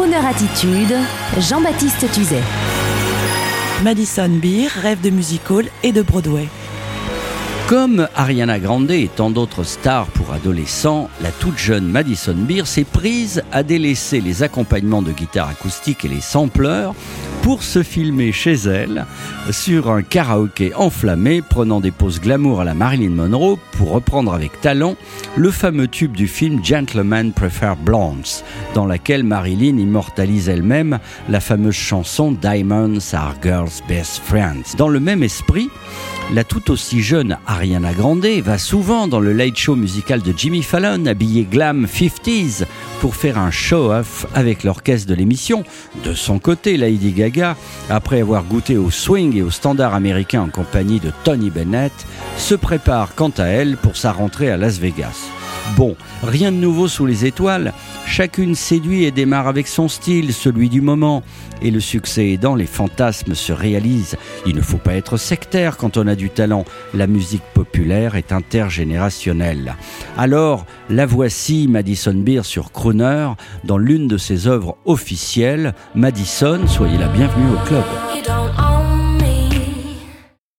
Crooner Attitude, Jean-Baptiste Tuzet. Madison Beer rêve de musical et de Broadway. Comme Ariana Grande et tant d'autres stars pour adolescents, la toute jeune Madison Beer s'est prise à délaisser les accompagnements de guitare acoustique et les sampleurs pour se filmer chez elle sur un karaoké enflammé, prenant des poses glamour à la Marilyn Monroe pour reprendre avec talent le fameux tube du film Gentlemen Prefer Blondes, dans laquelle Marilyn immortalise elle-même la fameuse chanson Diamonds are Girls' Best Friends. Dans le même esprit, la tout aussi jeune Ariana Grande va souvent dans le late show musical de Jimmy Fallon, habillée glam 50s, pour faire un show-off avec l'orchestre de l'émission. De son côté, Lady Gaga, après avoir goûté au swing et au standard américain en compagnie de Tony Bennett, se prépare quant à elle pour sa rentrée à Las Vegas. Bon, rien de nouveau sous les étoiles, chacune séduit et démarre avec son style, celui du moment, et le succès aidant, les fantasmes se réalisent. Il ne faut pas être sectaire quand on a du talent, la musique populaire est intergénérationnelle. Alors, la voici Madison Beer sur Crooner, dans l'une de ses œuvres officielles, Madison, soyez la bienvenue au club.